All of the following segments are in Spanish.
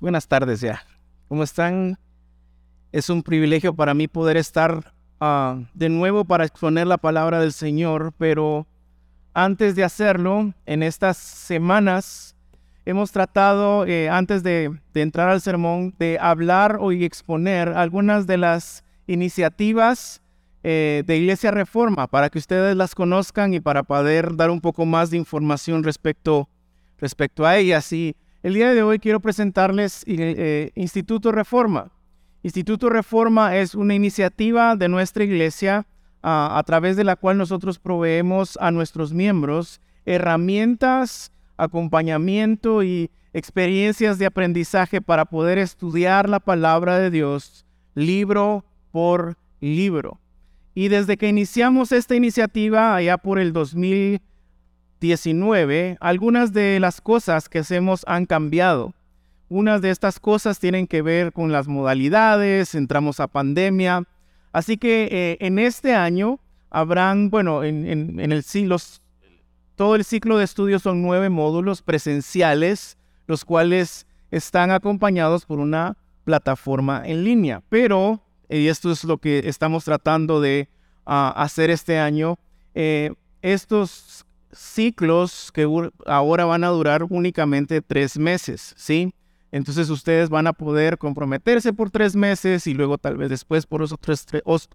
Buenas tardes ya. ¿Cómo están? Es un privilegio para mí poder estar ah, de nuevo para exponer la palabra del Señor, pero antes de hacerlo, en estas semanas hemos tratado, eh, antes de, entrar al sermón, de hablar o exponer algunas de las iniciativas eh, de Iglesia Reforma para que ustedes las conozcan y para poder dar un poco más de información respecto, respecto a ellas. Y el día de hoy quiero presentarles eh, Instituto Reforma. Instituto Reforma es una iniciativa de nuestra iglesia a través de la cual nosotros proveemos a nuestros miembros herramientas, acompañamiento y experiencias de aprendizaje para poder estudiar la palabra de Dios libro por libro. Y desde que iniciamos esta iniciativa allá por el 2000, 19, algunas de las cosas que hacemos han cambiado. Unas de estas cosas tienen que ver con las modalidades, entramos a pandemia. Así que eh, en este año habrán, bueno, en, el siglo, todo el ciclo de estudios son nueve módulos presenciales, los cuales están acompañados por una plataforma en línea. Pero, y esto es lo que estamos tratando de ah, hacer este año, eh, estos ciclos que ahora van a durar únicamente tres meses, ¿sí? Entonces ustedes van a poder comprometerse por tres meses y luego tal vez después por otros,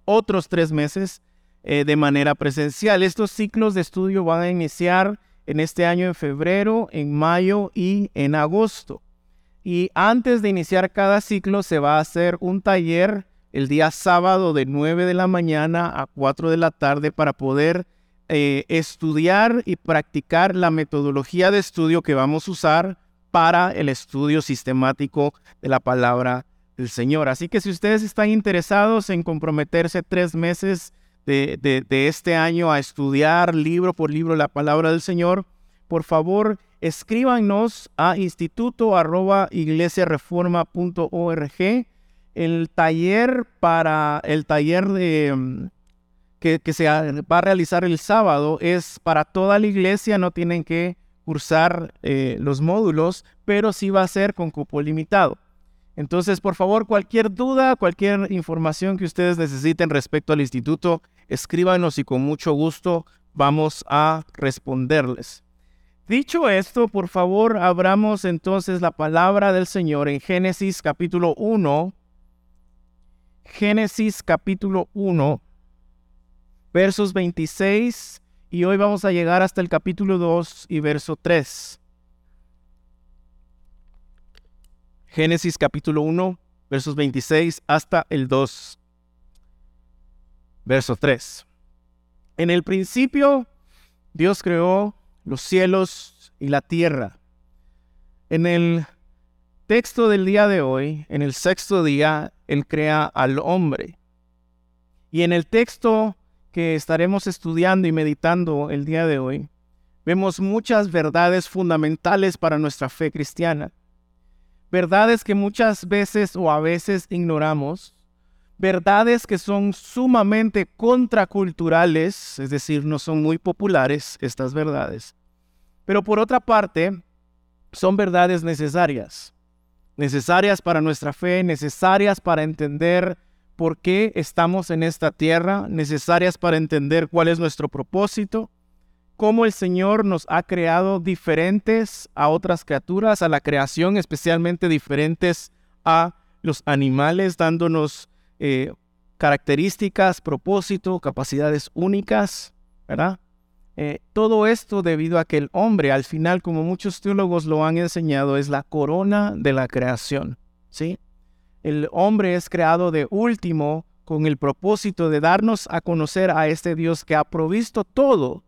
otros tres meses eh, de manera presencial. Estos ciclos de estudio van a iniciar en este año en febrero, en mayo y en agosto. Y antes de iniciar cada ciclo se va a hacer un taller el día sábado de 9 de la mañana a 4 de la tarde para poder eh, estudiar y practicar la metodología de estudio que vamos a usar para el estudio sistemático de la palabra del Señor. Así que si ustedes están interesados en comprometerse tres meses de, este año a estudiar libro por libro la palabra del Señor, por favor escríbanos a instituto El taller para el taller de que, se va a realizar el sábado es para toda la iglesia, no tienen que cursar eh, los módulos, pero sí va a ser con cupo limitado. Entonces, por favor, cualquier duda, cualquier información que ustedes necesiten respecto al instituto, escríbanos y con mucho gusto vamos a responderles. Dicho esto, por favor, abramos entonces la palabra del Señor en Génesis capítulo 1. Génesis capítulo 1 versos 26 y hoy vamos a llegar hasta el capítulo 2 y verso 3. Génesis capítulo 1, versos 26 hasta el 2, verso 3. En el principio, Dios creó los cielos y la tierra. En el texto del día de hoy, en el sexto día, Él crea al hombre. Y en el texto que estaremos estudiando y meditando el día de hoy, vemos muchas verdades fundamentales para nuestra fe cristiana. Verdades que muchas veces o a veces ignoramos. Verdades que son sumamente contraculturales, es decir, no son muy populares estas verdades. Pero por otra parte, son verdades necesarias. Necesarias para nuestra fe, necesarias para entender por qué estamos en esta tierra, necesarias para entender cuál es nuestro propósito, cómo el Señor nos ha creado diferentes a otras criaturas, a la creación, especialmente diferentes a los animales, dándonos eh, características, propósito, capacidades únicas, ¿verdad? Eh, todo esto debido a que el hombre, al final, como muchos teólogos lo han enseñado, es la corona de la creación, ¿sí? El hombre es creado de último con el propósito de darnos a conocer a este Dios que ha provisto todo,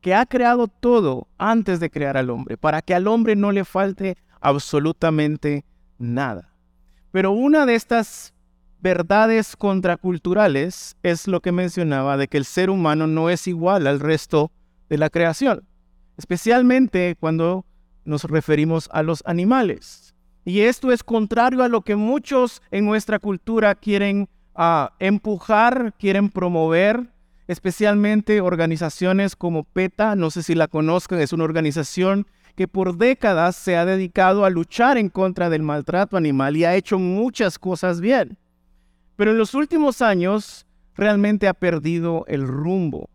que ha creado todo antes de crear al hombre, para que al hombre no le falte absolutamente nada. Pero una de estas verdades contraculturales es lo que mencionaba de que el ser humano no es igual al resto de la creación, especialmente cuando nos referimos a los animales. Y esto es contrario a lo que muchos en nuestra cultura quieren ah, empujar, quieren promover. especialmente organizaciones como PETA, no sé si la conozcan, es una organización que por décadas se ha dedicado a luchar en contra del maltrato animal y ha hecho muchas cosas bien. Pero en los últimos años realmente ha perdido el rumbo.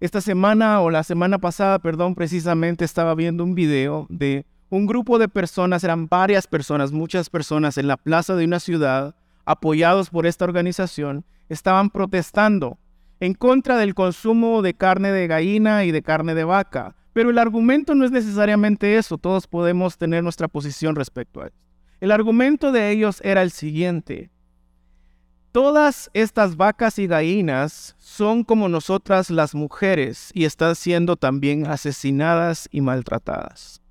Esta semana o la semana pasada, perdón, precisamente estaba viendo un video de un grupo de personas, eran varias personas, muchas personas en la plaza de una ciudad, apoyados por esta organización, estaban protestando en contra del consumo de carne de gallina y de carne de vaca. Pero el argumento no es necesariamente eso, todos podemos tener nuestra posición respecto a esto. El argumento de ellos era el siguiente. Todas estas vacas y gallinas son como nosotras las mujeres y están siendo también asesinadas y maltratadas.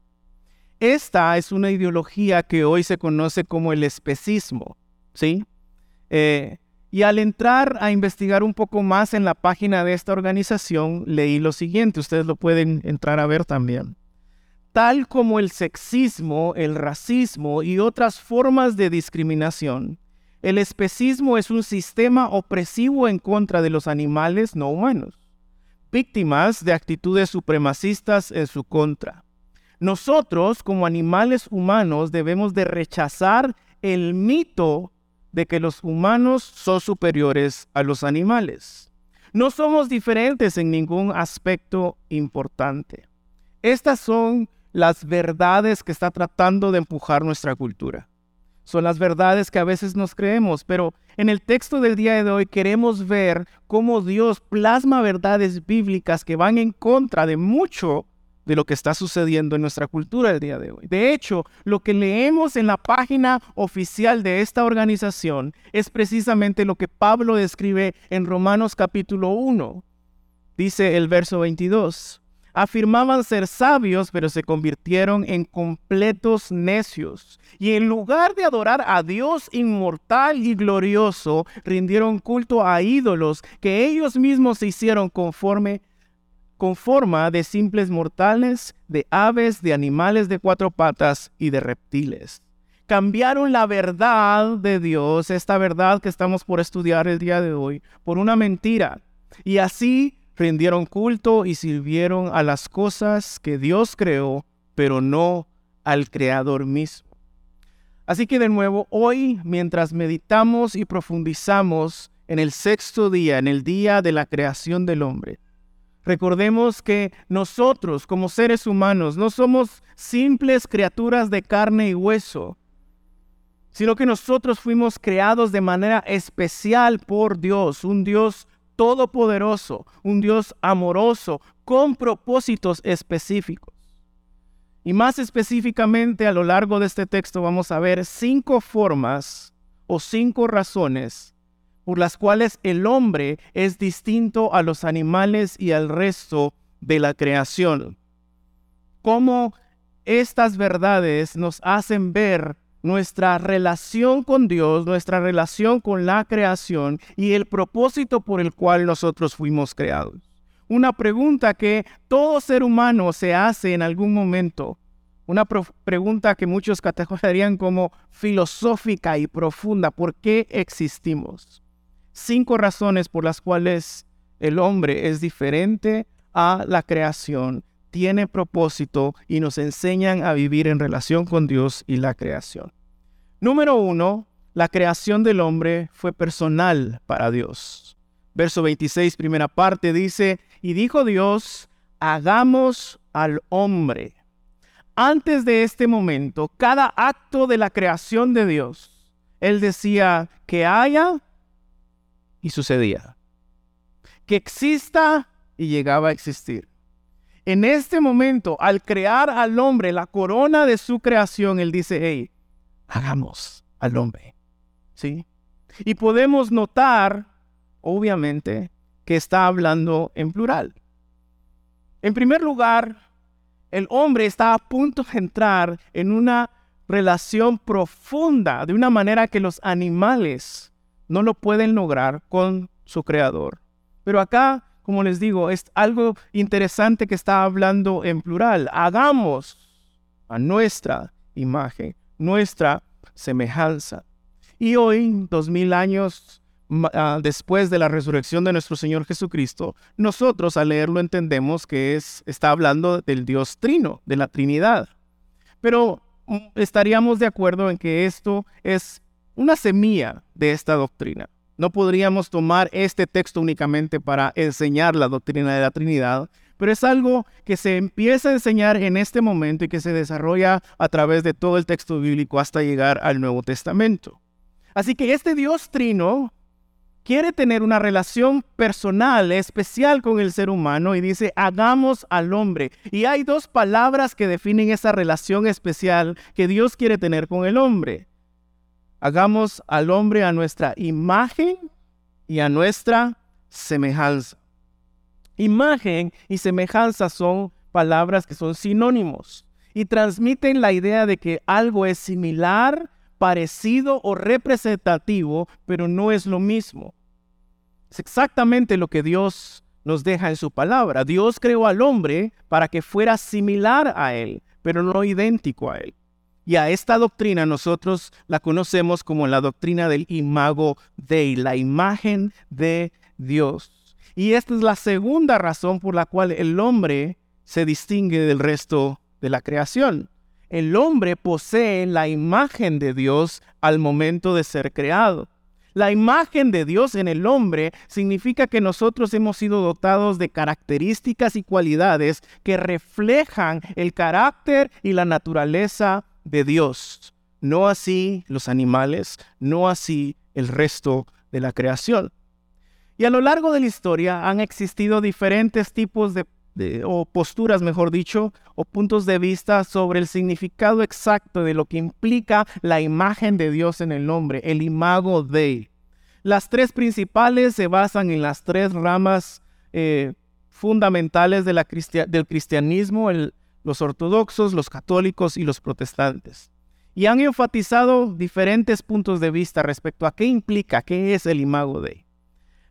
Esta es una ideología que hoy se conoce como el especismo, ¿sí? Eh, y al entrar a investigar un poco más en la página de esta organización, leí lo siguiente, ustedes lo pueden entrar a ver también. Tal como el sexismo, el racismo y otras formas de discriminación, el especismo es un sistema opresivo en contra de los animales no humanos, víctimas de actitudes supremacistas en su contra. Nosotros, como animales humanos, debemos de rechazar el mito de que los humanos son superiores a los animales. No somos diferentes en ningún aspecto importante. Estas son las verdades que está tratando de empujar nuestra cultura. Son las verdades que a veces nos creemos, pero en el texto del día de hoy queremos ver cómo Dios plasma verdades bíblicas que van en contra de mucho de lo que está sucediendo en nuestra cultura el día de hoy. De hecho, lo que leemos en la página oficial de esta organización es precisamente lo que Pablo describe en Romanos capítulo 1. Dice el verso 22. Afirmaban ser sabios, pero se convirtieron en completos necios. Y en lugar de adorar a Dios inmortal y glorioso, rindieron culto a ídolos que ellos mismos se hicieron conforme con forma de simples mortales, de aves, de animales de cuatro patas y de reptiles. Cambiaron la verdad de Dios, esta verdad que estamos por estudiar el día de hoy, por una mentira. Y así rindieron culto y sirvieron a las cosas que Dios creó, pero no al Creador mismo. Así que de nuevo, hoy, mientras meditamos y profundizamos en el sexto día, en el día de la creación del hombre, Recordemos que nosotros como seres humanos no somos simples criaturas de carne y hueso, sino que nosotros fuimos creados de manera especial por Dios, un Dios todopoderoso, un Dios amoroso, con propósitos específicos. Y más específicamente a lo largo de este texto vamos a ver cinco formas o cinco razones por las cuales el hombre es distinto a los animales y al resto de la creación. Cómo estas verdades nos hacen ver nuestra relación con Dios, nuestra relación con la creación y el propósito por el cual nosotros fuimos creados. Una pregunta que todo ser humano se hace en algún momento. Una pregunta que muchos categorizarían como filosófica y profunda. ¿Por qué existimos? Cinco razones por las cuales el hombre es diferente a la creación, tiene propósito y nos enseñan a vivir en relación con Dios y la creación. Número uno, la creación del hombre fue personal para Dios. Verso 26, primera parte, dice, y dijo Dios, hagamos al hombre. Antes de este momento, cada acto de la creación de Dios, Él decía que haya y sucedía. Que exista y llegaba a existir. En este momento, al crear al hombre la corona de su creación, él dice, hey, hagamos al hombre. ¿Sí? Y podemos notar, obviamente, que está hablando en plural. En primer lugar, el hombre está a punto de entrar en una relación profunda, de una manera que los animales no lo pueden lograr con su creador. Pero acá, como les digo, es algo interesante que está hablando en plural. Hagamos a nuestra imagen, nuestra semejanza. Y hoy, dos mil años ah, después de la resurrección de nuestro Señor Jesucristo, nosotros al leerlo entendemos que es, está hablando del Dios trino, de la Trinidad. Pero mm, estaríamos de acuerdo en que esto es una semilla de esta doctrina. No podríamos tomar este texto únicamente para enseñar la doctrina de la Trinidad, pero es algo que se empieza a enseñar en este momento y que se desarrolla a través de todo el texto bíblico hasta llegar al Nuevo Testamento. Así que este Dios trino quiere tener una relación personal, especial con el ser humano y dice, hagamos al hombre. Y hay dos palabras que definen esa relación especial que Dios quiere tener con el hombre. Hagamos al hombre a nuestra imagen y a nuestra semejanza. Imagen y semejanza son palabras que son sinónimos y transmiten la idea de que algo es similar, parecido o representativo, pero no es lo mismo. Es exactamente lo que Dios nos deja en su palabra. Dios creó al hombre para que fuera similar a él, pero no idéntico a él. Y a esta doctrina nosotros la conocemos como la doctrina del imago Dei, la imagen de Dios. Y esta es la segunda razón por la cual el hombre se distingue del resto de la creación. El hombre posee la imagen de Dios al momento de ser creado. La imagen de Dios en el hombre significa que nosotros hemos sido dotados de características y cualidades que reflejan el carácter y la naturaleza de Dios. No así los animales, no así el resto de la creación. Y a lo largo de la historia han existido diferentes tipos de, o posturas, mejor dicho, o puntos de vista sobre el significado exacto de lo que implica la imagen de Dios en el nombre, el imago de. Las tres principales se basan en las tres ramas eh, fundamentales del cristianismo, los ortodoxos, los católicos y los protestantes. Y han enfatizado diferentes puntos de vista respecto a qué implica, qué es el imago de.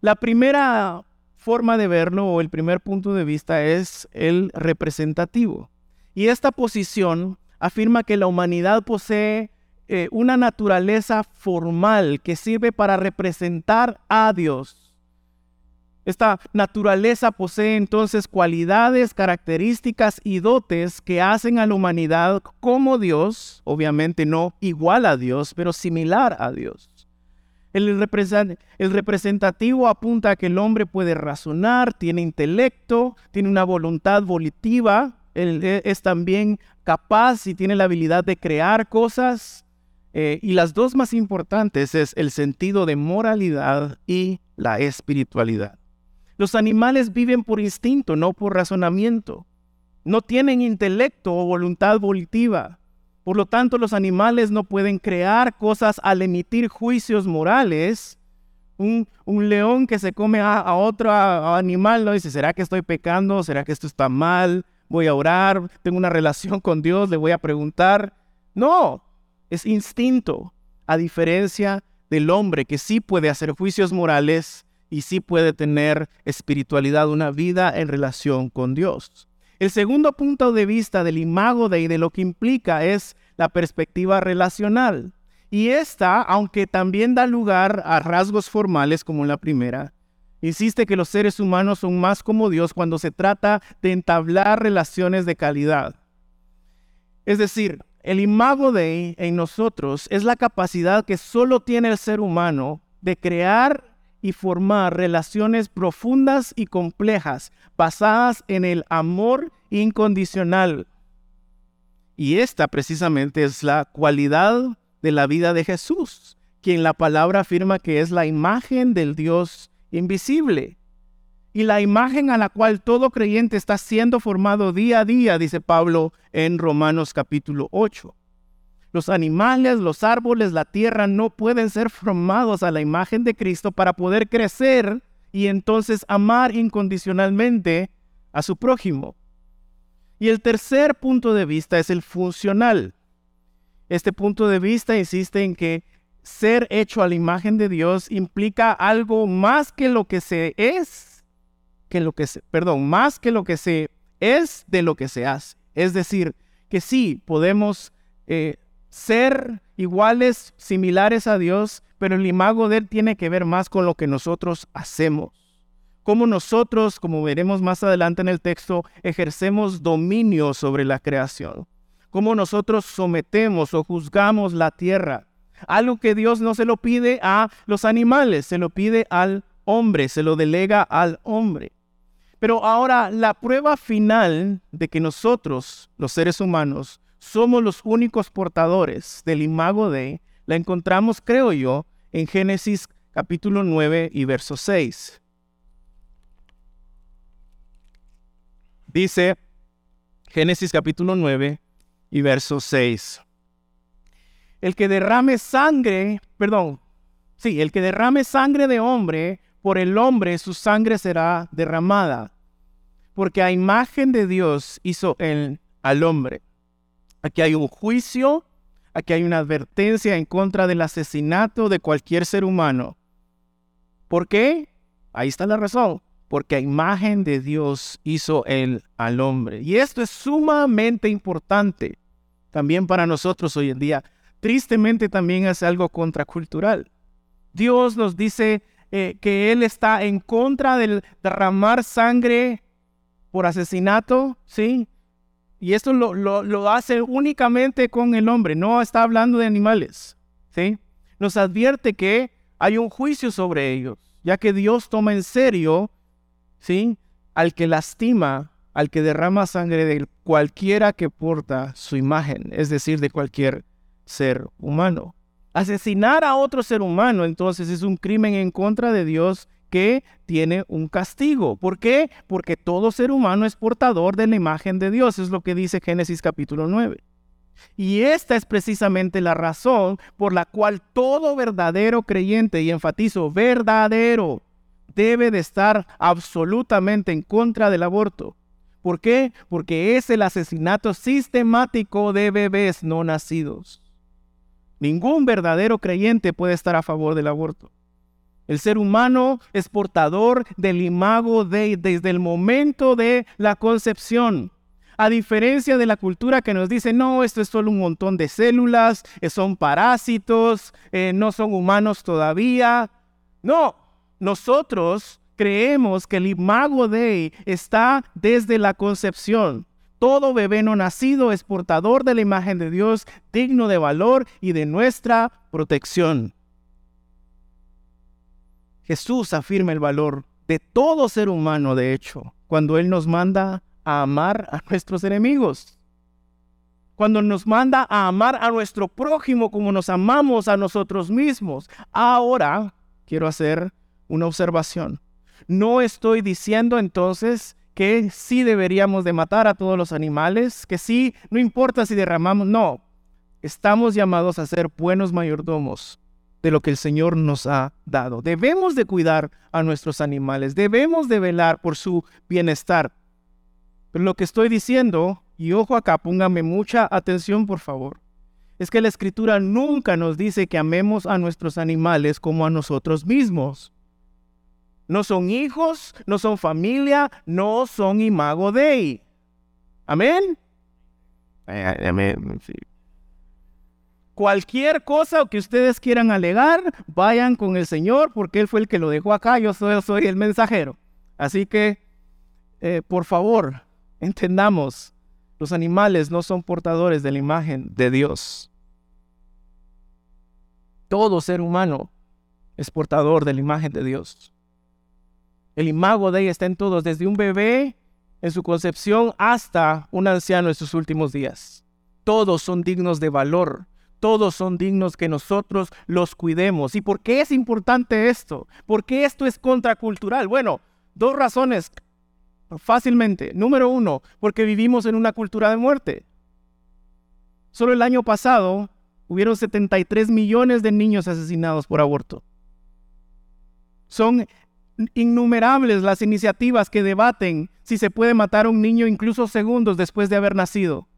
La primera forma de verlo o el primer punto de vista es el representativo. Y esta posición afirma que la humanidad posee eh, una naturaleza formal que sirve para representar a Dios. Esta naturaleza posee entonces cualidades, características y dotes que hacen a la humanidad como Dios, obviamente no igual a Dios, pero similar a Dios. El, representativo apunta a que el hombre puede razonar, tiene intelecto, tiene una voluntad volitiva, e, es también capaz y tiene la habilidad de crear cosas. Eh, y las dos más importantes es el sentido de moralidad y la espiritualidad. Los animales viven por instinto, no por razonamiento. No tienen intelecto o voluntad volitiva. Por lo tanto, los animales no pueden crear cosas al emitir juicios morales. Un, león que se come a, otro animal no dice, ¿será que estoy pecando? ¿Será que esto está mal? Voy a orar, tengo una relación con Dios, le voy a preguntar. No, es instinto, a diferencia del hombre que sí puede hacer juicios morales y sí puede tener espiritualidad, una vida en relación con Dios. El segundo punto de vista del imago de, de lo que implica es la perspectiva relacional. Y esta, aunque también da lugar a rasgos formales como la primera, insiste que los seres humanos son más como Dios cuando se trata de entablar relaciones de calidad. Es decir, el imago de en nosotros es la capacidad que solo tiene el ser humano de crear y formar relaciones profundas y complejas basadas en el amor incondicional. Y esta precisamente es la cualidad de la vida de Jesús, quien la palabra afirma que es la imagen del Dios invisible. Y la imagen a la cual todo creyente está siendo formado día a día, dice Pablo en Romanos capítulo 8. Los animales, los árboles, la tierra no pueden ser formados a la imagen de Cristo para poder crecer y entonces amar incondicionalmente a su prójimo. Y el tercer punto de vista es el funcional. Este punto de vista insiste en que ser hecho a la imagen de Dios implica algo más que lo que se es, que lo que se, perdón, más que lo que se es de lo que se hace. Es decir, que sí podemos eh, ser iguales, similares a Dios, pero el imago de Él tiene que ver más con lo que nosotros hacemos. Cómo nosotros, como veremos más adelante en el texto, ejercemos dominio sobre la creación. Cómo nosotros sometemos o juzgamos la tierra. Algo que Dios no se lo pide a los animales, se lo pide al hombre, se lo delega al hombre. Pero ahora la prueba final de que nosotros, los seres humanos, somos los únicos portadores del imago de, la encontramos, creo yo, en Génesis capítulo 9 y verso 6. Dice Génesis capítulo 9 y verso 6. El que derrame sangre, perdón, sí, el que derrame sangre de hombre, por el hombre su sangre será derramada, porque a imagen de Dios hizo él al hombre. Aquí hay un juicio Aquí hay una advertencia en contra del asesinato de cualquier ser humano. ¿Por qué? Ahí está la razón. Porque a imagen de Dios hizo él al hombre. Y esto es sumamente importante también para nosotros hoy en día. Tristemente también es algo contracultural. Dios nos dice eh, que Él está en contra del derramar sangre por asesinato, ¿sí? Y esto lo, hace únicamente con el hombre, no está hablando de animales. ¿sí? Nos advierte que hay un juicio sobre ellos, ya que Dios toma en serio ¿sí? al que lastima, al que derrama sangre de cualquiera que porta su imagen, es decir, de cualquier ser humano. Asesinar a otro ser humano entonces es un crimen en contra de Dios que tiene un castigo. ¿Por qué? Porque todo ser humano es portador de la imagen de Dios, es lo que dice Génesis capítulo 9. Y esta es precisamente la razón por la cual todo verdadero creyente, y enfatizo verdadero, debe de estar absolutamente en contra del aborto. ¿Por qué? Porque es el asesinato sistemático de bebés no nacidos. Ningún verdadero creyente puede estar a favor del aborto. El ser humano es portador del imago de desde el momento de la concepción. A diferencia de la cultura que nos dice, no, esto es solo un montón de células, eh, son parásitos, eh, no son humanos todavía. No, nosotros creemos que el imago de está desde la concepción. Todo bebé no nacido es portador de la imagen de Dios, digno de valor y de nuestra protección. Jesús afirma el valor de todo ser humano, de hecho, cuando Él nos manda a amar a nuestros enemigos. Cuando nos manda a amar a nuestro prójimo como nos amamos a nosotros mismos. Ahora quiero hacer una observación. No estoy diciendo entonces que sí deberíamos de matar a todos los animales, que sí, no importa si derramamos, no. Estamos llamados a ser buenos mayordomos de lo que el Señor nos ha dado. Debemos de cuidar a nuestros animales, debemos de velar por su bienestar. Pero lo que estoy diciendo, y ojo acá, póngame mucha atención por favor, es que la escritura nunca nos dice que amemos a nuestros animales como a nosotros mismos. No son hijos, no son familia, no son imago Dei. Amén. Amén. Cualquier cosa que ustedes quieran alegar, vayan con el Señor, porque Él fue el que lo dejó acá, yo soy, el mensajero. Así que, eh, por favor, entendamos, los animales no son portadores de la imagen de Dios. Todo ser humano es portador de la imagen de Dios. El imago de ella está en todos, desde un bebé en su concepción hasta un anciano en sus últimos días. Todos son dignos de valor todos son dignos que nosotros los cuidemos. ¿Y por qué es importante esto? ¿Por qué esto es contracultural? Bueno, dos razones fácilmente. Número uno, porque vivimos en una cultura de muerte. Solo el año pasado hubieron 73 millones de niños asesinados por aborto. Son innumerables las iniciativas que debaten si se puede matar a un niño incluso segundos después de haber nacido.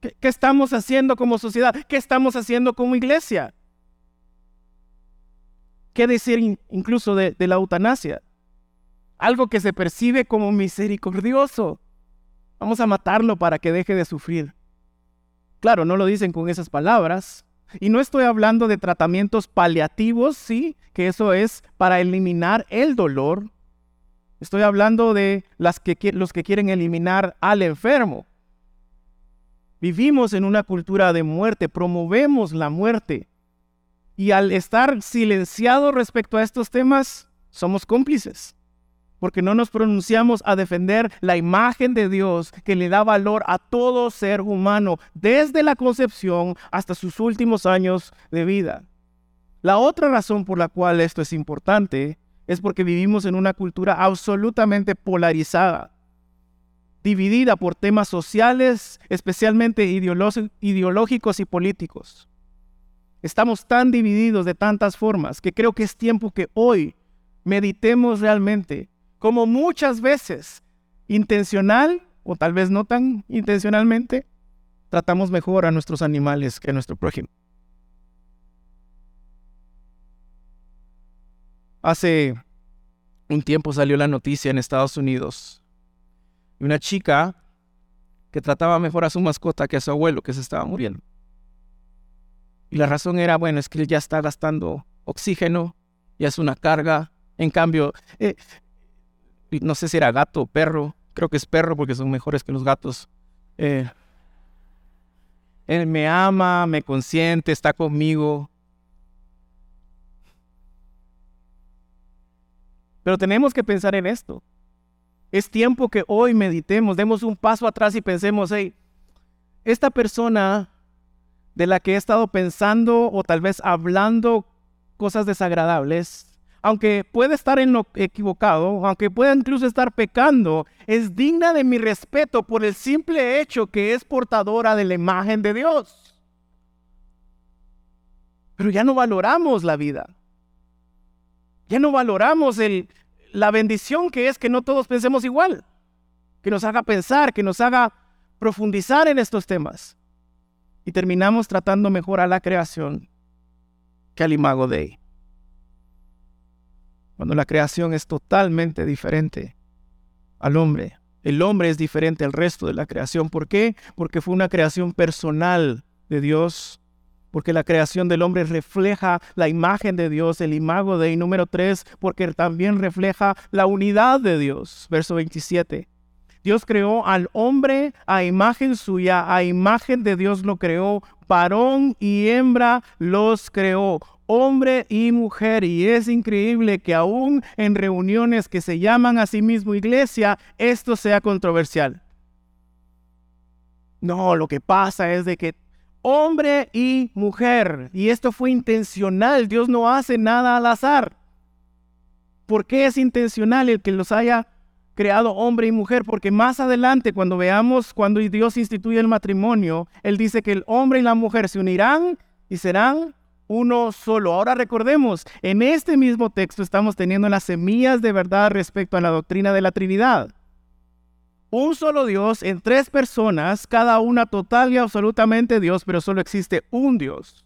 ¿Qué, estamos haciendo como sociedad? ¿Qué estamos haciendo como iglesia? ¿Qué decir incluso de, la eutanasia? Algo que se percibe como misericordioso. Vamos a matarlo para que deje de sufrir. Claro, no lo dicen con esas palabras. Y no estoy hablando de tratamientos paliativos, sí, que eso es para eliminar el dolor. Estoy hablando de las que, los que quieren eliminar al enfermo. Vivimos en una cultura de muerte, promovemos la muerte. Y al estar silenciados respecto a estos temas, somos cómplices. Porque no nos pronunciamos a defender la imagen de Dios que le da valor a todo ser humano, desde la concepción hasta sus últimos años de vida. La otra razón por la cual esto es importante es porque vivimos en una cultura absolutamente polarizada dividida por temas sociales, especialmente ideológicos y políticos. Estamos tan divididos de tantas formas que creo que es tiempo que hoy meditemos realmente, como muchas veces, intencional o tal vez no tan intencionalmente, tratamos mejor a nuestros animales que a nuestro prójimo. Hace un tiempo salió la noticia en Estados Unidos y una chica que trataba mejor a su mascota que a su abuelo que se estaba muriendo. Y la razón era, bueno, es que él ya está gastando oxígeno, ya es una carga. En cambio, eh, no sé si era gato o perro, creo que es perro porque son mejores que los gatos. Eh, él me ama, me consiente, está conmigo. Pero tenemos que pensar en esto. Es tiempo que hoy meditemos, demos un paso atrás y pensemos, hey, esta persona de la que he estado pensando o tal vez hablando cosas desagradables, aunque puede estar equivocado, aunque pueda incluso estar pecando, es digna de mi respeto por el simple hecho que es portadora de la imagen de Dios. Pero ya no valoramos la vida. Ya no valoramos el, la bendición que es que no todos pensemos igual, que nos haga pensar, que nos haga profundizar en estos temas. Y terminamos tratando mejor a la creación que al imago Dei. Cuando la creación es totalmente diferente al hombre. El hombre es diferente al resto de la creación. ¿Por qué? Porque fue una creación personal de Dios porque la creación del hombre refleja la imagen de Dios, el imago de, y número 3, porque también refleja la unidad de Dios. Verso 27. Dios creó al hombre a imagen suya, a imagen de Dios lo creó, varón y hembra los creó, hombre y mujer. Y es increíble que aún en reuniones que se llaman a sí mismo iglesia, esto sea controversial. No, lo que pasa es de que hombre y mujer. Y esto fue intencional. Dios no hace nada al azar. ¿Por qué es intencional el que los haya creado hombre y mujer? Porque más adelante, cuando veamos cuando Dios instituye el matrimonio, Él dice que el hombre y la mujer se unirán y serán uno solo. Ahora recordemos, en este mismo texto estamos teniendo las semillas de verdad respecto a la doctrina de la Trinidad un solo Dios en tres personas, cada una total y absolutamente Dios, pero solo existe un Dios.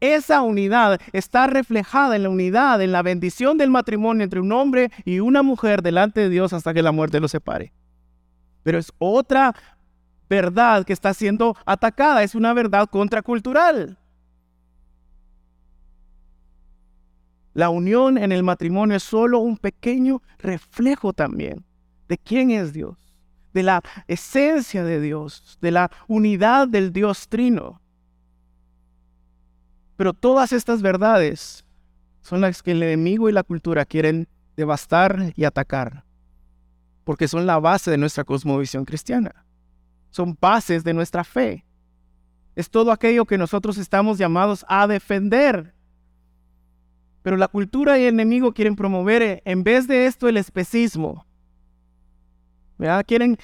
Esa unidad está reflejada en la unidad, en la bendición del matrimonio entre un hombre y una mujer delante de Dios hasta que la muerte los separe. Pero es otra verdad que está siendo atacada, es una verdad contracultural. La unión en el matrimonio es solo un pequeño reflejo también de quién es Dios de la esencia de Dios, de la unidad del Dios trino. Pero todas estas verdades son las que el enemigo y la cultura quieren devastar y atacar, porque son la base de nuestra cosmovisión cristiana, son bases de nuestra fe. Es todo aquello que nosotros estamos llamados a defender. Pero la cultura y el enemigo quieren promover, en vez de esto, el especismo, Quieren,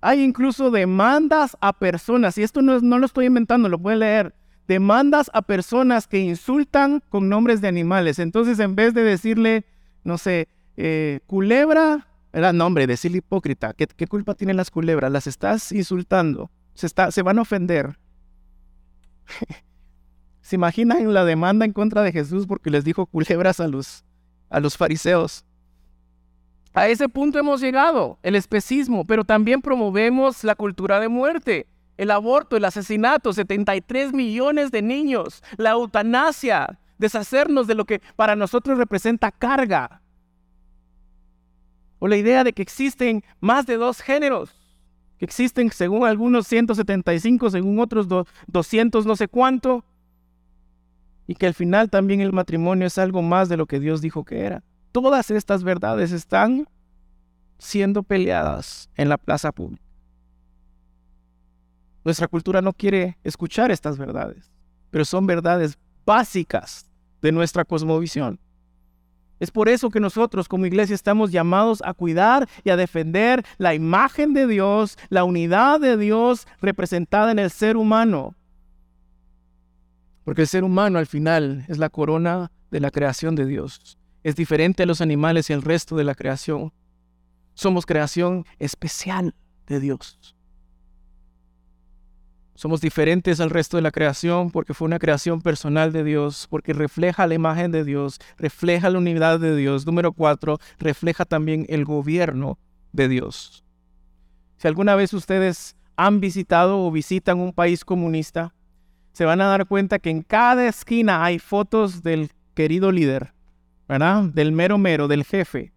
hay incluso demandas a personas, y esto no, no lo estoy inventando, lo pueden leer, demandas a personas que insultan con nombres de animales. Entonces, en vez de decirle, no sé, eh, culebra, era nombre, decirle hipócrita, ¿qué, ¿qué, culpa tienen las culebras? Las estás insultando, se, se van a ofender. ¿Se imaginan la demanda en contra de Jesús porque les dijo culebras a los, a los fariseos? A ese punto hemos llegado, el especismo, pero también promovemos la cultura de muerte. el aborto, el asesinato, 73 millones de niños, la eutanasia, deshacernos de lo que para nosotros representa carga. O la idea de que existen más de dos géneros, que existen según algunos 175, según otros 200 no sé cuánto, y que al final también el matrimonio es algo más de lo que Dios dijo que era. Todas estas verdades están siendo peleadas en la plaza pública. Nuestra cultura no quiere escuchar estas verdades, pero son verdades básicas de nuestra cosmovisión. Es por eso que nosotros como iglesia estamos llamados a cuidar y a defender la imagen de Dios, la unidad de Dios representada en el ser humano. Porque el ser humano al final es la corona de la creación de Dios. Es diferente a los animales y el resto de la creación. Somos creación especial de Dios. Somos diferentes al resto de la creación porque fue una creación personal de Dios, porque refleja la imagen de Dios, refleja la unidad de Dios. Número cuatro, refleja también el gobierno de Dios. Si alguna vez ustedes han visitado o visitan un país comunista, se van a dar cuenta que en cada esquina hay fotos del querido líder, ¿verdad? Del mero mero, del jefe.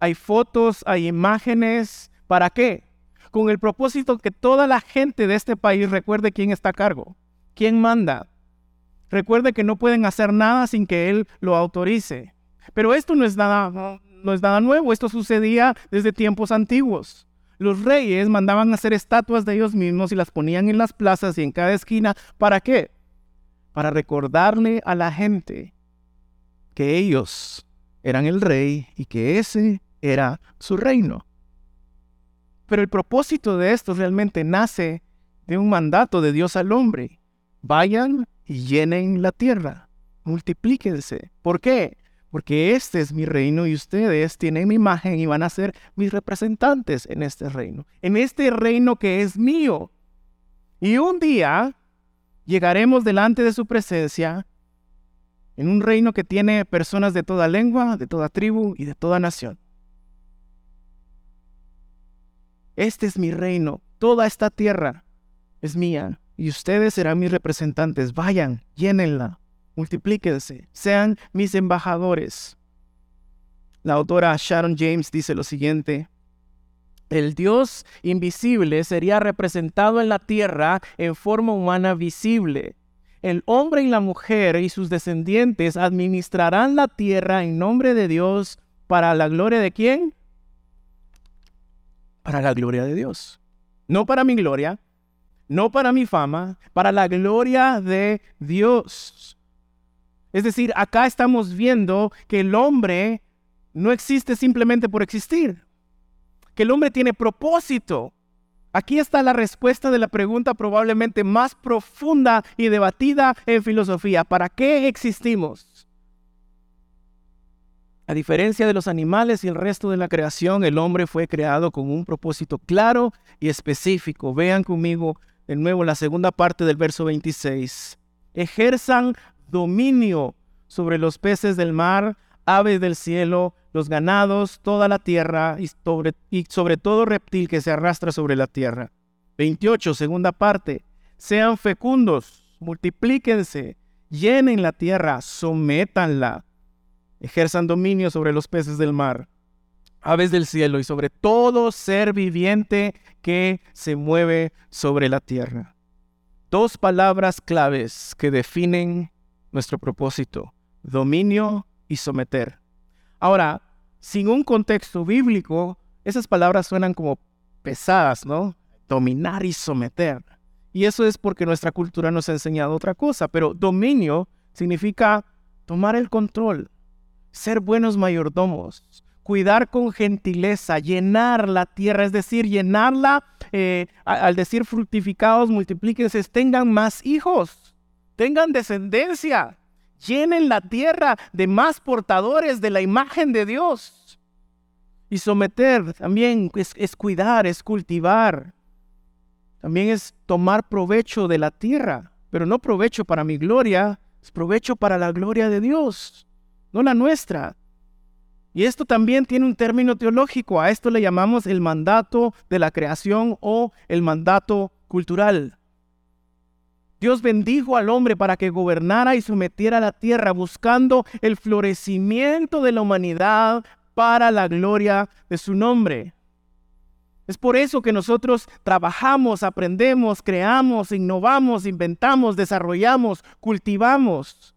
Hay fotos, hay imágenes. ¿Para qué? Con el propósito que toda la gente de este país recuerde quién está a cargo, quién manda. Recuerde que no pueden hacer nada sin que él lo autorice. Pero esto no es nada, no es nada nuevo, esto sucedía desde tiempos antiguos. Los reyes mandaban hacer estatuas de ellos mismos y las ponían en las plazas y en cada esquina. ¿Para qué? Para recordarle a la gente que ellos eran el rey y que ese era su reino. Pero el propósito de esto realmente nace de un mandato de Dios al hombre. Vayan y llenen la tierra, multiplíquense. ¿Por qué? porque este es mi reino y ustedes tienen mi imagen y van a ser mis representantes en este reino, en este reino que es mío. Y un día llegaremos delante de su presencia en un reino que tiene personas de toda lengua, de toda tribu y de toda nación. Este es mi reino, toda esta tierra es mía y ustedes serán mis representantes. Vayan, llénenla multiplíquense, sean mis embajadores. La autora Sharon James dice lo siguiente, el Dios invisible sería representado en la tierra en forma humana visible. El hombre y la mujer y sus descendientes administrarán la tierra en nombre de Dios para la gloria de quién? Para la gloria de Dios. No para mi gloria, no para mi fama, para la gloria de Dios. Es decir, acá estamos viendo que el hombre no existe simplemente por existir, que el hombre tiene propósito. Aquí está la respuesta de la pregunta probablemente más profunda y debatida en filosofía. ¿Para qué existimos? A diferencia de los animales y el resto de la creación, el hombre fue creado con un propósito claro y específico. Vean conmigo de nuevo la segunda parte del verso 26. Ejerzan dominio sobre los peces del mar, aves del cielo, los ganados, toda la tierra y sobre, y sobre todo reptil que se arrastra sobre la tierra. 28, segunda parte. Sean fecundos, multiplíquense, llenen la tierra, sométanla, ejerzan dominio sobre los peces del mar, aves del cielo y sobre todo ser viviente que se mueve sobre la tierra. Dos palabras claves que definen nuestro propósito, dominio y someter. Ahora, sin un contexto bíblico, esas palabras suenan como pesadas, ¿no? Dominar y someter. Y eso es porque nuestra cultura nos ha enseñado otra cosa, pero dominio significa tomar el control, ser buenos mayordomos, cuidar con gentileza, llenar la tierra, es decir, llenarla, eh, al decir fructificados, multiplíquense, tengan más hijos tengan descendencia, llenen la tierra de más portadores de la imagen de Dios. Y someter también es, cuidar, es cultivar. También es tomar provecho de la tierra, pero no provecho para mi gloria, es provecho para la gloria de Dios, no la nuestra. Y esto también tiene un término teológico, a esto le llamamos el mandato de la creación o el mandato cultural. Dios bendijo al hombre para que gobernara y sometiera la tierra buscando el florecimiento de la humanidad para la gloria de su nombre. Es por eso que nosotros trabajamos, aprendemos, creamos, innovamos, inventamos, desarrollamos, cultivamos.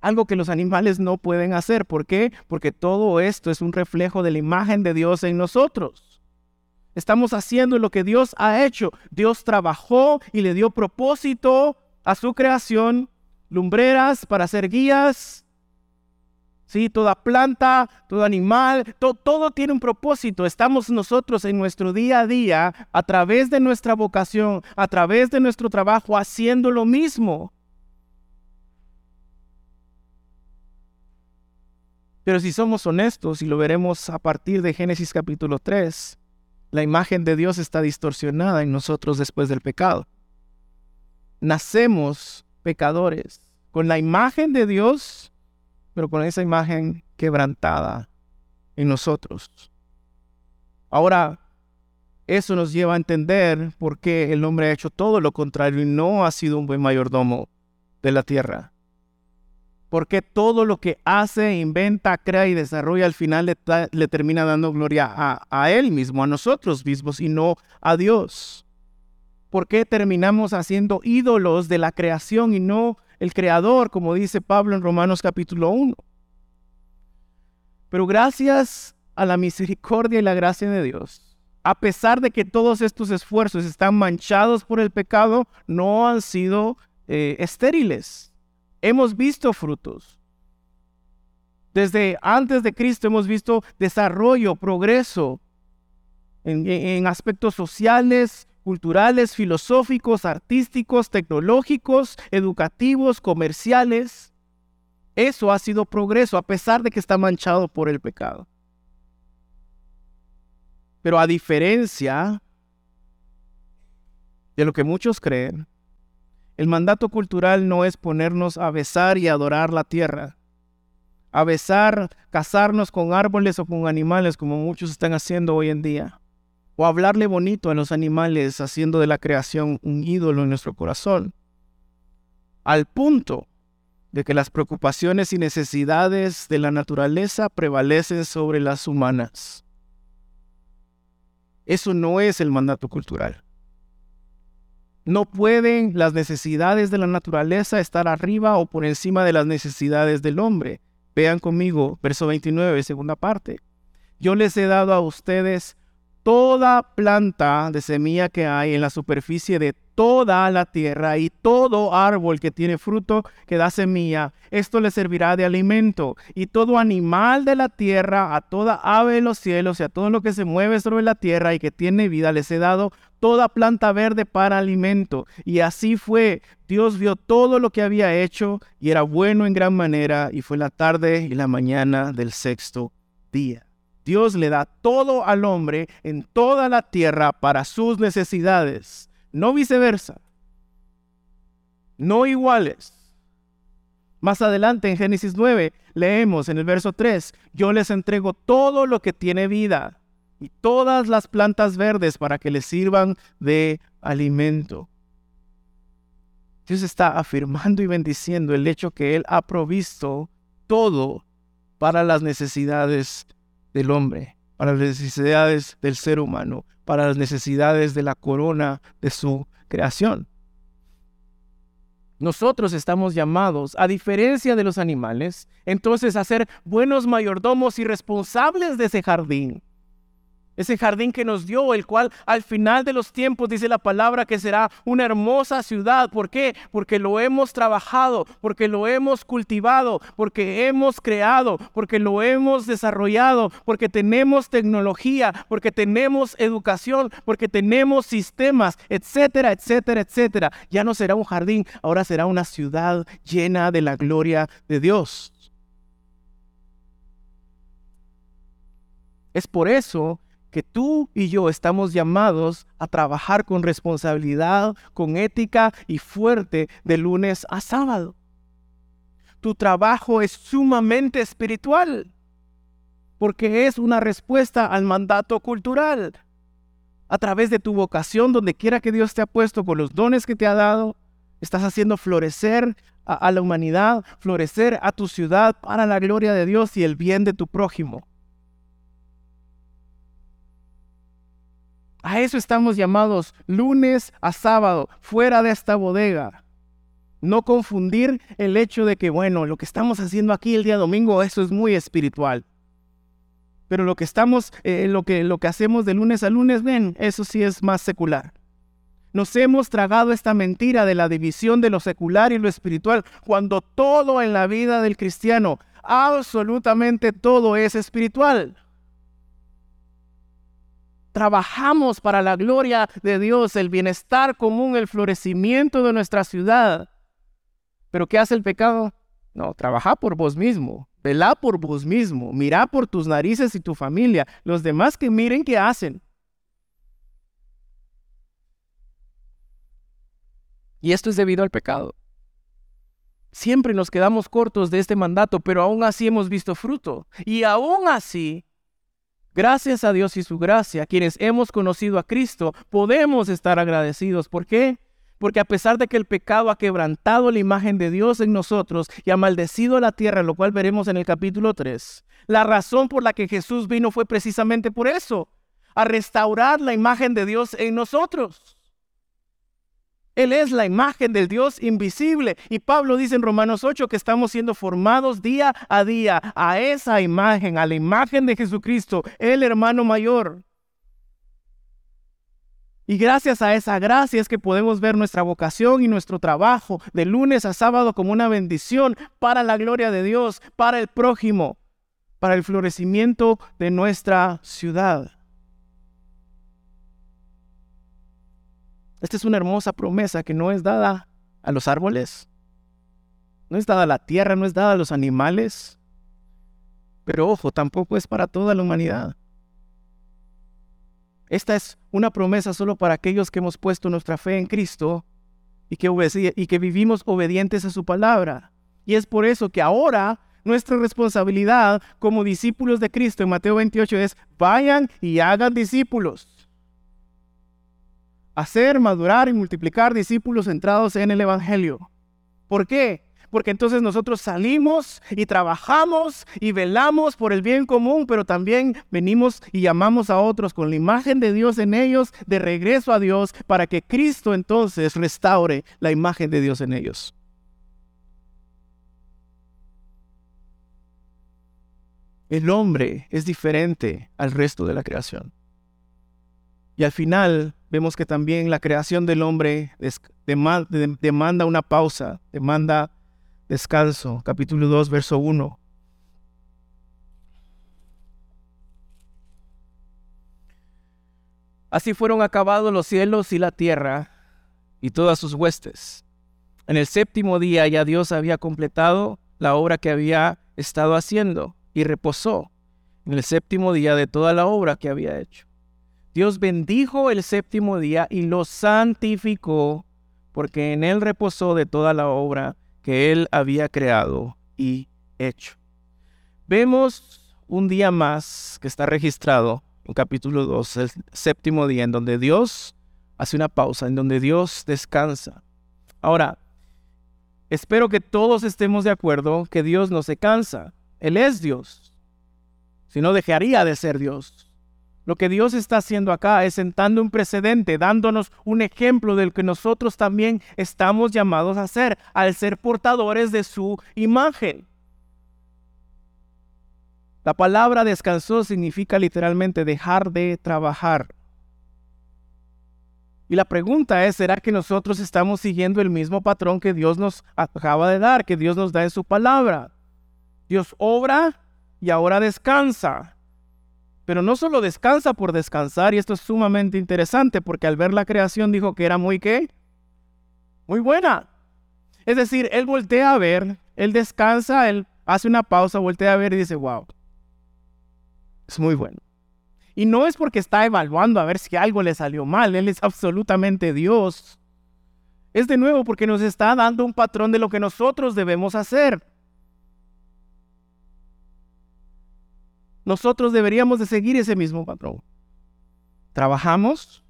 Algo que los animales no pueden hacer. ¿Por qué? Porque todo esto es un reflejo de la imagen de Dios en nosotros. Estamos haciendo lo que Dios ha hecho. Dios trabajó y le dio propósito a su creación, lumbreras para ser guías, ¿sí? Toda planta, todo animal, todo tiene un propósito. Estamos nosotros en nuestro día a día, a través de nuestra vocación, a través de nuestro trabajo, haciendo lo mismo. Pero si somos honestos, y lo veremos a partir de Génesis capítulo 3, la imagen de Dios está distorsionada en nosotros después del pecado. Nacemos pecadores. Con la imagen de Dios pero con esa imagen quebrantada en nosotros. Ahora, eso nos lleva a entender por qué el hombre ha hecho todo lo contrario y no ha sido un buen mayordomo de la tierra. Porque todo lo que hace, inventa, crea y desarrolla al final le, termina dando gloria a, a él mismo, a nosotros mismos y no a Dios. ¿Por qué terminamos haciendo ídolos de la creación y no el creador, como dice Pablo en Romanos capítulo 1. Pero gracias a la misericordia y la gracia de Dios, a pesar de que todos estos esfuerzos están manchados por el pecado, no han sido eh, estériles. Hemos visto frutos. Desde antes de Cristo hemos visto desarrollo, progreso en aspectos sociales, culturales, filosóficos, artísticos, tecnológicos, educativos, comerciales. Eso ha sido progreso a pesar de que está manchado por el pecado. Pero a diferencia de lo que muchos creen, el mandato cultural no es ponernos a besar y adorar la tierra, a besar, casarnos con árboles o con animales como muchos están haciendo hoy en día o hablarle bonito a los animales haciendo de la creación un ídolo en nuestro corazón, al punto de que las preocupaciones y necesidades de la naturaleza prevalecen sobre las humanas. Eso no es el mandato cultural. No pueden las necesidades de la naturaleza estar arriba o por encima de las necesidades del hombre. Vean conmigo, verso 29, segunda parte. Yo les he dado a ustedes toda planta de semilla que hay en la superficie de toda la tierra y todo árbol que tiene fruto que da semilla, esto le servirá de alimento. Y todo animal de la tierra, a toda ave de los cielos y a todo lo que se mueve sobre la tierra y que tiene vida, les he dado toda planta verde para alimento. Y así fue. Dios vio todo lo que había hecho y era bueno en gran manera y fue la tarde y la mañana del sexto día. Dios le da todo al hombre en toda la tierra para sus necesidades, no viceversa, no iguales. Más adelante en Génesis 9 leemos en el verso 3, yo les entrego todo lo que tiene vida y todas las plantas verdes para que les sirvan de alimento. Dios está afirmando y bendiciendo el hecho que Él ha provisto todo para las necesidades del hombre, para las necesidades del ser humano, para las necesidades de la corona de su creación. Nosotros estamos llamados, a diferencia de los animales, entonces a ser buenos mayordomos y responsables de ese jardín ese jardín que nos dio, el cual al final de los tiempos dice la palabra que será una hermosa ciudad. ¿Por qué? Porque lo hemos trabajado, porque lo hemos cultivado, porque hemos creado, porque lo hemos desarrollado, porque tenemos tecnología, porque tenemos educación, porque tenemos sistemas, etcétera, etcétera, etcétera. Ya no será un jardín, ahora será una ciudad llena de la gloria de Dios. Es por eso que tú y yo estamos llamados a trabajar con responsabilidad, con ética y fuerte de lunes a sábado. Tu trabajo es sumamente espiritual porque es una respuesta al mandato cultural. a través de tu vocación, donde quiera que Dios te ha puesto, con los dones que te ha dado, estás haciendo florecer a, a la humanidad, florecer a tu ciudad para la gloria de Dios y el bien de tu prójimo. A eso estamos llamados lunes a sábado, fuera de esta bodega. No confundir el hecho de que, bueno, lo que estamos haciendo aquí el día domingo, eso es muy espiritual. Pero lo que estamos, eh, lo, que, lo que hacemos de lunes a lunes, ven, eso sí es más secular. Nos hemos tragado esta mentira de la división de lo secular y lo espiritual, cuando todo en la vida del cristiano, absolutamente todo es espiritual. Trabajamos para la gloria de Dios, el bienestar común, el florecimiento de nuestra ciudad. Pero ¿qué hace el pecado? No, trabaja por vos mismo, velá por vos mismo, mira por tus narices y tu familia. Los demás que miren qué hacen. Y esto es debido al pecado. Siempre nos quedamos cortos de este mandato, pero aún así hemos visto fruto. Y aún así Gracias a Dios y su gracia, quienes hemos conocido a Cristo, podemos estar agradecidos. ¿Por qué? Porque a pesar de que el pecado ha quebrantado la imagen de Dios en nosotros y ha maldecido la tierra, lo cual veremos en el capítulo 3, la razón por la que Jesús vino fue precisamente por eso, a restaurar la imagen de Dios en nosotros. Él es la imagen del Dios invisible. Y Pablo dice en Romanos 8 que estamos siendo formados día a día a esa imagen, a la imagen de Jesucristo, el hermano mayor. Y gracias a esa gracia es que podemos ver nuestra vocación y nuestro trabajo de lunes a sábado como una bendición para la gloria de Dios, para el prójimo, para el florecimiento de nuestra ciudad. Esta es una hermosa promesa que no es dada a los árboles, no es dada a la tierra, no es dada a los animales, pero ojo, tampoco es para toda la humanidad. Esta es una promesa solo para aquellos que hemos puesto nuestra fe en Cristo y que, y que vivimos obedientes a su palabra. Y es por eso que ahora nuestra responsabilidad como discípulos de Cristo en Mateo 28 es vayan y hagan discípulos hacer, madurar y multiplicar discípulos centrados en el Evangelio. ¿Por qué? Porque entonces nosotros salimos y trabajamos y velamos por el bien común, pero también venimos y llamamos a otros con la imagen de Dios en ellos de regreso a Dios para que Cristo entonces restaure la imagen de Dios en ellos. El hombre es diferente al resto de la creación. Y al final vemos que también la creación del hombre demanda una pausa, demanda descanso. Capítulo 2, verso 1. Así fueron acabados los cielos y la tierra y todas sus huestes. En el séptimo día ya Dios había completado la obra que había estado haciendo y reposó en el séptimo día de toda la obra que había hecho. Dios bendijo el séptimo día y lo santificó, porque en él reposó de toda la obra que él había creado y hecho. Vemos un día más que está registrado en capítulo 2, el séptimo día, en donde Dios hace una pausa, en donde Dios descansa. Ahora, espero que todos estemos de acuerdo que Dios no se cansa. Él es Dios. Si no, dejaría de ser Dios. Lo que Dios está haciendo acá es sentando un precedente, dándonos un ejemplo del que nosotros también estamos llamados a hacer al ser portadores de su imagen. La palabra descansó significa literalmente dejar de trabajar. Y la pregunta es, ¿será que nosotros estamos siguiendo el mismo patrón que Dios nos acaba de dar, que Dios nos da en su palabra? Dios obra y ahora descansa. Pero no solo descansa por descansar, y esto es sumamente interesante porque al ver la creación dijo que era muy qué? Muy buena. Es decir, él voltea a ver, él descansa, él hace una pausa, voltea a ver y dice, wow, es muy bueno. Y no es porque está evaluando a ver si algo le salió mal, él es absolutamente Dios. Es de nuevo porque nos está dando un patrón de lo que nosotros debemos hacer. Nosotros deberíamos de seguir ese mismo patrón. trabajamos,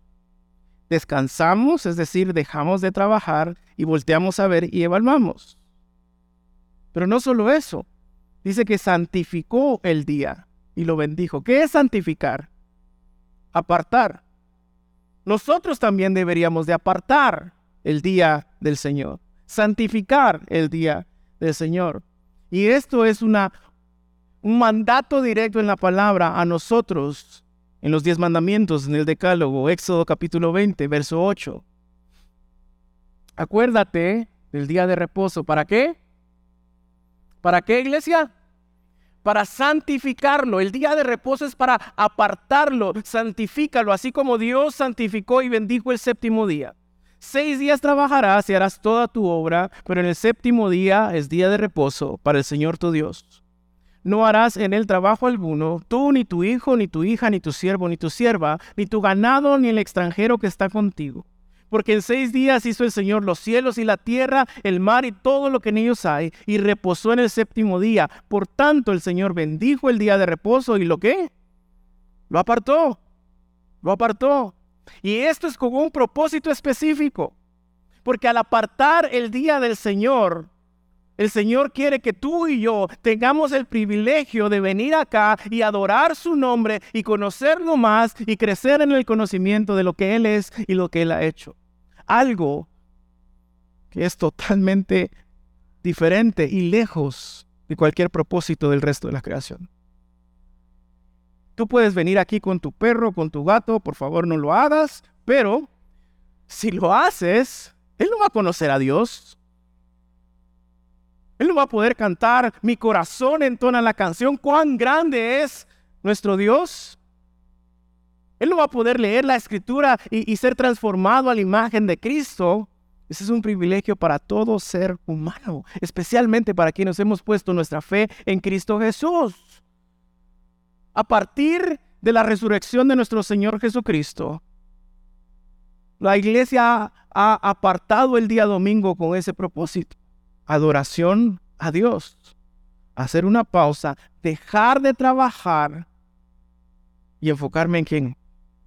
descansamos, es decir, dejamos de trabajar y volteamos a ver y evaluamos. Pero no solo eso, dice que santificó el día y lo bendijo. ¿Qué es santificar? Apartar. Nosotros también deberíamos de apartar el día del Señor, santificar el día del Señor. Y esto es una, un mandato directo en la palabra a nosotros, en los diez mandamientos, en el Decálogo, Éxodo capítulo 20, verso 8. Acuérdate del día de reposo. ¿Para qué? ¿Para qué, iglesia? Para santificarlo. El día de reposo es para apartarlo, santifícalo, así como Dios santificó y bendijo el séptimo día. Seis días trabajarás y harás toda tu obra, pero en el séptimo día es día de reposo para el Señor tu Dios. No harás en él trabajo alguno, tú, ni tu hijo, ni tu hija, ni tu siervo, ni tu sierva, ni tu ganado, ni el extranjero que está contigo. Porque en seis días hizo el Señor los cielos y la tierra, el mar y todo lo que en ellos hay, y reposó en el séptimo día. Por tanto, el Señor bendijo el día de reposo y lo que? Lo apartó. Lo apartó. Y esto es con un propósito específico. Porque al apartar el día del Señor, el Señor quiere que tú y yo tengamos el privilegio de venir acá y adorar su nombre y conocerlo más y crecer en el conocimiento de lo que Él es y lo que Él ha hecho. Algo que es totalmente diferente y lejos de cualquier propósito del resto de la creación. Tú puedes venir aquí con tu perro, con tu gato, por favor no lo hagas, pero si lo haces, Él no va a conocer a Dios. Él no va a poder cantar, mi corazón entona la canción, cuán grande es nuestro Dios. Él no va a poder leer la escritura y, y, ser transformado a la imagen de Cristo. Ese es un privilegio para todo ser humano, especialmente para quienes hemos puesto nuestra fe en Cristo Jesús a partir de la resurrección de nuestro Señor Jesucristo, la iglesia ha apartado el día domingo con ese propósito. Adoración a Dios. Hacer una pausa, dejar de trabajar y enfocarme en quién?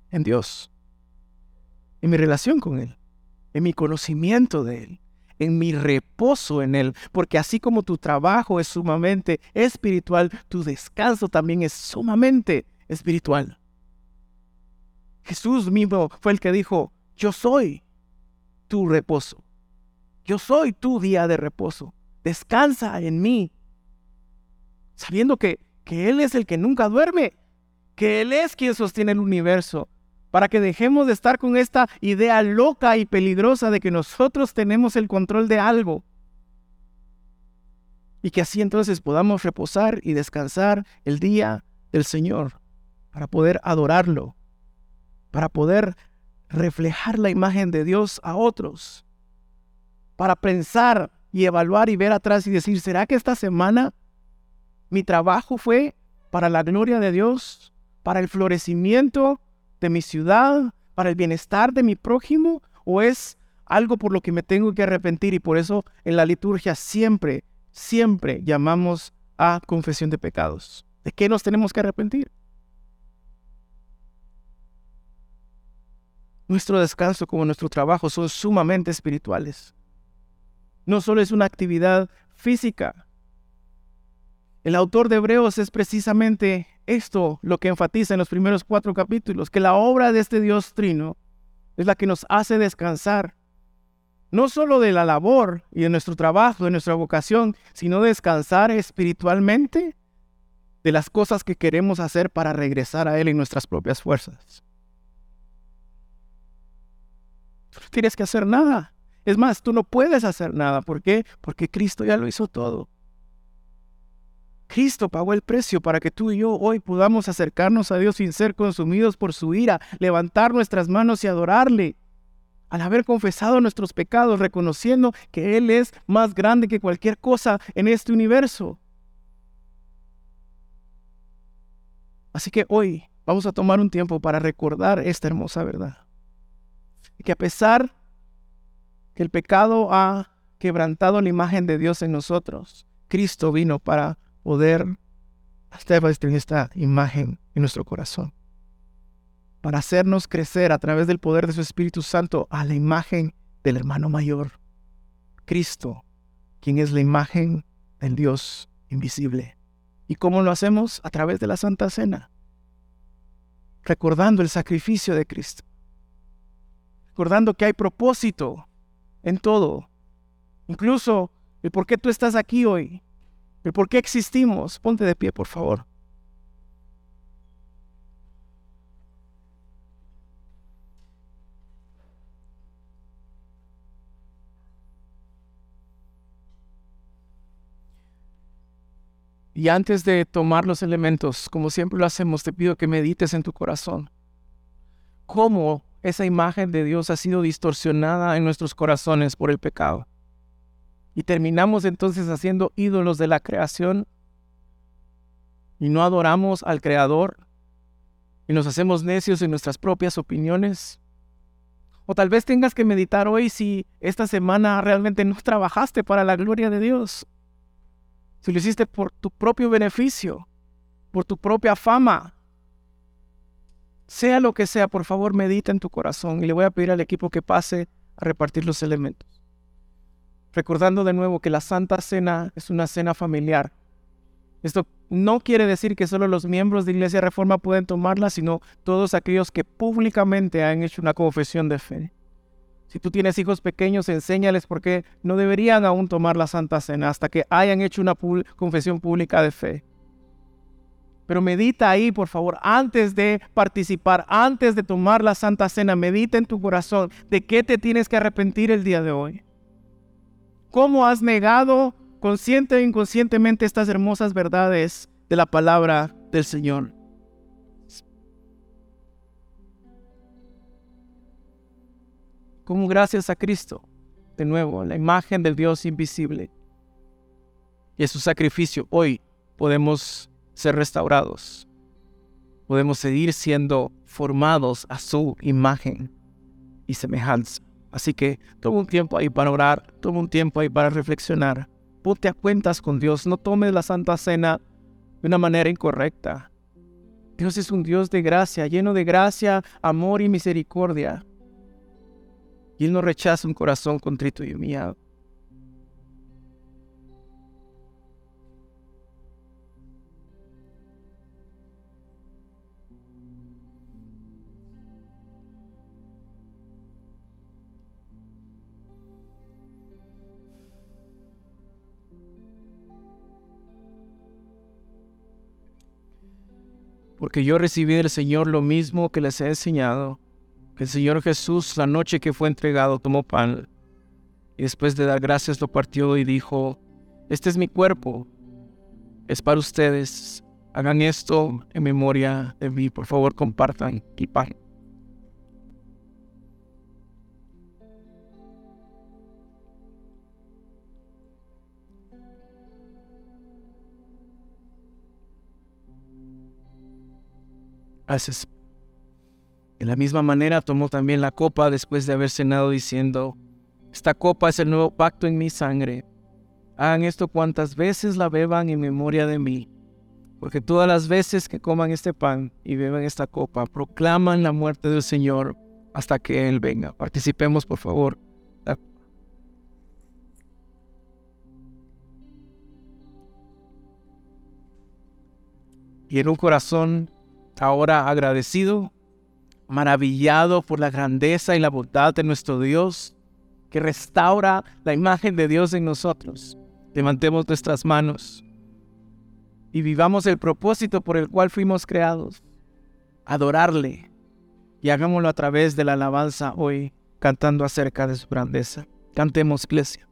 En Dios. En mi relación con Él. En mi conocimiento de Él en mi reposo en Él, porque así como tu trabajo es sumamente espiritual, tu descanso también es sumamente espiritual. Jesús mismo fue el que dijo, yo soy tu reposo, yo soy tu día de reposo, descansa en mí, sabiendo que, que Él es el que nunca duerme, que Él es quien sostiene el universo, para que dejemos de estar con esta idea loca y peligrosa de que nosotros tenemos el control de algo. Y que así entonces podamos reposar y descansar el día del Señor para poder adorarlo, para poder reflejar la imagen de Dios a otros, para pensar y evaluar y ver atrás y decir, ¿será que esta semana mi trabajo fue para la gloria de Dios, para el florecimiento de mi ciudad, para el bienestar de mi prójimo, o es algo por lo que me tengo que arrepentir y por eso en la liturgia siempre, siempre llamamos a confesión de pecados. ¿De qué nos tenemos que arrepentir? Nuestro descanso como nuestro trabajo son sumamente espirituales. No solo es una actividad física. El autor de Hebreos es precisamente esto lo que enfatiza en los primeros cuatro capítulos, que la obra de este Dios trino es la que nos hace descansar, no solo de la labor y de nuestro trabajo, de nuestra vocación, sino descansar espiritualmente de las cosas que queremos hacer para regresar a Él en nuestras propias fuerzas. Tú no tienes que hacer nada. Es más, tú no puedes hacer nada. ¿Por qué? Porque Cristo ya lo hizo todo. Cristo pagó el precio para que tú y yo hoy podamos acercarnos a Dios sin ser consumidos por su ira, levantar nuestras manos y adorarle. Al haber confesado nuestros pecados, reconociendo que Él es más grande que cualquier cosa en este universo. Así que hoy vamos a tomar un tiempo para recordar esta hermosa verdad. Que a pesar que el pecado ha quebrantado la imagen de Dios en nosotros, Cristo vino para poder establecer esta imagen en nuestro corazón. para hacernos crecer a través del poder de su Espíritu Santo a la imagen del hermano mayor, Cristo, quien es la imagen del Dios invisible. ¿Y cómo lo hacemos? A través de la Santa Cena, recordando el sacrificio de Cristo, recordando que hay propósito en todo, incluso el por qué tú estás aquí hoy, el por qué existimos. Ponte de pie, por favor. Y antes de tomar los elementos, como siempre lo hacemos, te pido que medites en tu corazón. ¿Cómo esa imagen de Dios ha sido distorsionada en nuestros corazones por el pecado? Y terminamos entonces haciendo ídolos de la creación y no adoramos al Creador y nos hacemos necios en nuestras propias opiniones. O tal vez tengas que meditar hoy si esta semana realmente no trabajaste para la gloria de Dios si lo hiciste por tu propio beneficio, por tu propia fama, sea lo que sea, por favor medita en tu corazón y le voy a pedir al equipo que pase a repartir los elementos. Recordando de nuevo que la Santa Cena es una cena familiar. Esto no quiere decir que solo los miembros de Iglesia Reforma pueden tomarla, sino todos aquellos que públicamente han hecho una confesión de fe. Si tú tienes hijos pequeños, enséñales por qué no deberían aún tomar la Santa Cena hasta que hayan hecho una confesión pública de fe. Pero medita ahí, por favor, antes de participar, antes de tomar la Santa Cena, medita en tu corazón de qué te tienes que arrepentir el día de hoy. ¿Cómo has negado consciente e inconscientemente estas hermosas verdades de la palabra del Señor? como gracias a Cristo, de nuevo, la imagen del Dios invisible y a su sacrificio, hoy podemos ser restaurados. Podemos seguir siendo formados a su imagen y semejanza. Así que toma un tiempo ahí para orar, toma un tiempo ahí para reflexionar. Ponte a cuentas con Dios, no tomes la Santa Cena de una manera incorrecta. Dios es un Dios de gracia, lleno de gracia, amor y misericordia. Y Él no rechaza un corazón contrito y humillado. Porque yo recibí del Señor lo mismo que les he enseñado que el Señor Jesús, la noche que fue entregado, tomó pan y después de dar gracias lo partió y dijo, este es mi cuerpo, es para ustedes, hagan esto en memoria de mí, por favor compartan y pan. Haces de la misma manera tomó también la copa después de haber cenado diciendo, esta copa es el nuevo pacto en mi sangre. Hagan esto cuantas veces la beban en memoria de mí, porque todas las veces que coman este pan y beban esta copa, proclaman la muerte del Señor hasta que Él venga. Participemos, por favor. Y en un corazón ahora agradecido, maravillado por la grandeza y la bondad de nuestro Dios, que restaura la imagen de Dios en nosotros. Levantemos nuestras manos y vivamos el propósito por el cual fuimos creados, adorarle, y hagámoslo a través de la alabanza hoy, cantando acerca de su grandeza. Cantemos, iglesia.